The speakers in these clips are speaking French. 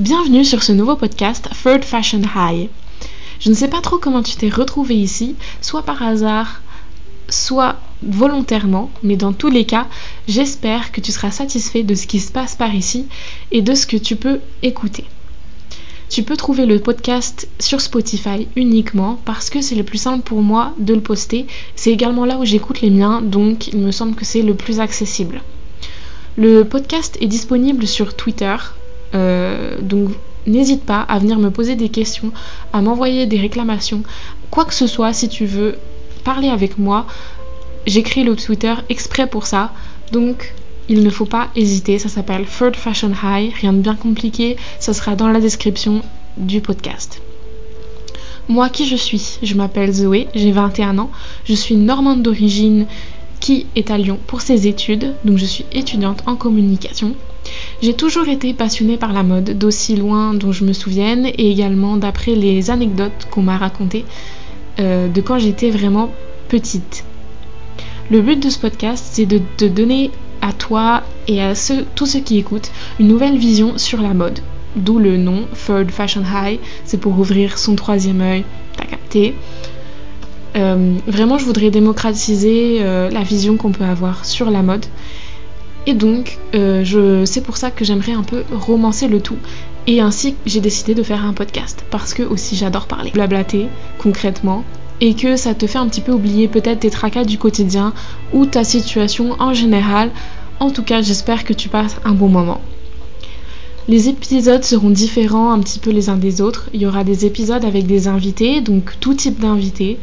Bienvenue sur ce nouveau podcast Third Fashion High. Je ne sais pas trop comment tu t'es retrouvé ici, soit par hasard, soit volontairement, mais dans tous les cas, j'espère que tu seras satisfait de ce qui se passe par ici et de ce que tu peux écouter. Tu peux trouver le podcast sur Spotify uniquement parce que c'est le plus simple pour moi de le poster. C'est également là où j'écoute les miens, donc il me semble que c'est le plus accessible. Le podcast est disponible sur Twitter, donc n'hésite pas à venir me poser des questions, à m'envoyer des réclamations, quoi que ce soit si tu veux parler avec moi. J'écris le Twitter exprès pour ça, donc il ne faut pas hésiter, ça s'appelle Third Fashion High, rien de bien compliqué, ça sera dans la description du podcast. Moi, qui je suis? Je m'appelle Zoé, j'ai 21 ans, je suis normande d'origine qui est à Lyon pour ses études, donc je suis étudiante en communication. J'ai toujours été passionnée par la mode, d'aussi loin dont je me souvienne, et également d'après les anecdotes qu'on m'a racontées euh, de quand j'étais vraiment petite. Le but de ce podcast, c'est de donner à toi et à tous ceux qui écoutent une nouvelle vision sur la mode. D'où le nom Third Fashion High, c'est pour ouvrir son troisième œil, t'as capté. Euh, vraiment, je voudrais démocratiser euh, la vision qu'on peut avoir sur la mode. Et donc, euh, c'est pour ça que j'aimerais un peu romancer le tout. Et ainsi, j'ai décidé de faire un podcast. Parce que aussi, j'adore parler. Blablater, concrètement, et que ça te fait un petit peu oublier peut-être tes tracas du quotidien ou ta situation en général. En tout cas, j'espère que tu passes un bon moment. Les épisodes seront différents un petit peu les uns des autres. Il y aura des épisodes avec des invités, donc tout type d'invités,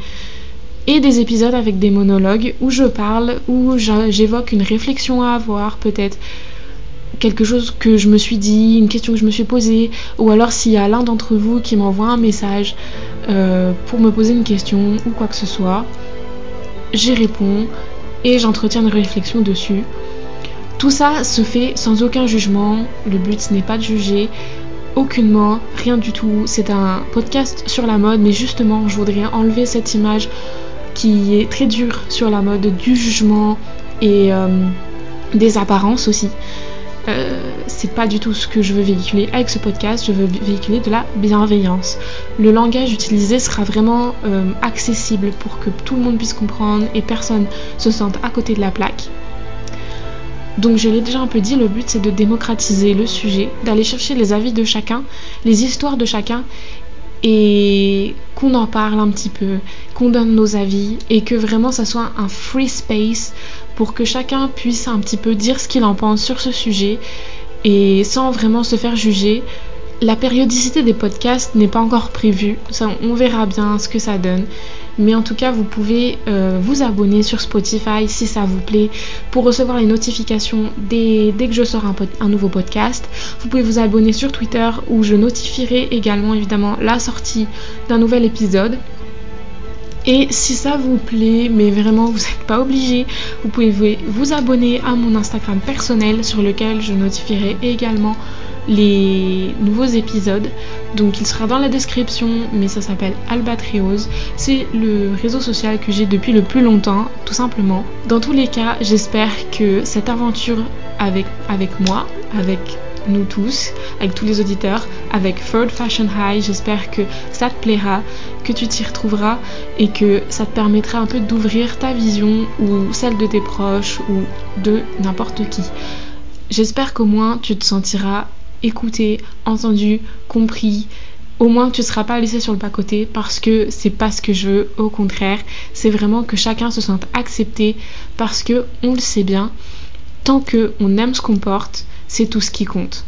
et des épisodes avec des monologues où je parle, où j'évoque une réflexion à avoir, peut-être quelque chose que je me suis dit, une question que je me suis posée, ou alors s'il y a l'un d'entre vous qui m'envoie un message euh, pour me poser une question ou quoi que ce soit, j'y réponds et j'entretiens une réflexion dessus. Tout ça se fait sans aucun jugement, le but n'est pas de juger, aucunement, rien du tout. C'est un podcast sur la mode, mais justement, je voudrais enlever cette image qui est très dure sur la mode, du jugement et euh, des apparences aussi. Euh, c'est pas du tout ce que je veux véhiculer avec ce podcast, je veux véhiculer de la bienveillance. Le langage utilisé sera vraiment euh, accessible pour que tout le monde puisse comprendre et personne se sente à côté de la plaque. Donc je l'ai déjà un peu dit, le but c'est de démocratiser le sujet, d'aller chercher les avis de chacun, les histoires de chacun et qu'on en parle un petit peu, qu'on donne nos avis et que vraiment ça soit un free space pour que chacun puisse un petit peu dire ce qu'il en pense sur ce sujet et sans vraiment se faire juger. La périodicité des podcasts n'est pas encore prévue, ça, on verra bien ce que ça donne. Mais en tout cas, vous pouvez euh, vous abonner sur Spotify si ça vous plaît pour recevoir les notifications dès, que je sors un, un, nouveau podcast. Vous pouvez vous abonner sur Twitter où je notifierai également évidemment la sortie d'un nouvel épisode. Et si ça vous plaît, mais vraiment vous n'êtes pas obligé, vous pouvez vous abonner à mon Instagram personnel sur lequel je notifierai également les nouveaux épisodes. Donc il sera dans la description, mais ça s'appelle Albatriose. C'est le réseau social que j'ai depuis le plus longtemps, tout simplement. Dans tous les cas, j'espère que cette aventure avec, avec moi, avec nous tous, avec tous les auditeurs, avec Third Fashion High. J'espère que ça te plaira, que tu t'y retrouveras et que ça te permettra un peu d'ouvrir ta vision ou celle de tes proches ou de n'importe qui. J'espère qu'au moins tu te sentiras écouté, entendu, compris. Au moins tu ne seras pas laissé sur le pas-côté parce que c'est pas ce que je veux. Au contraire, c'est vraiment que chacun se sente accepté parce que on le sait bien, tant qu'on aime ce qu'on porte, c'est tout ce qui compte.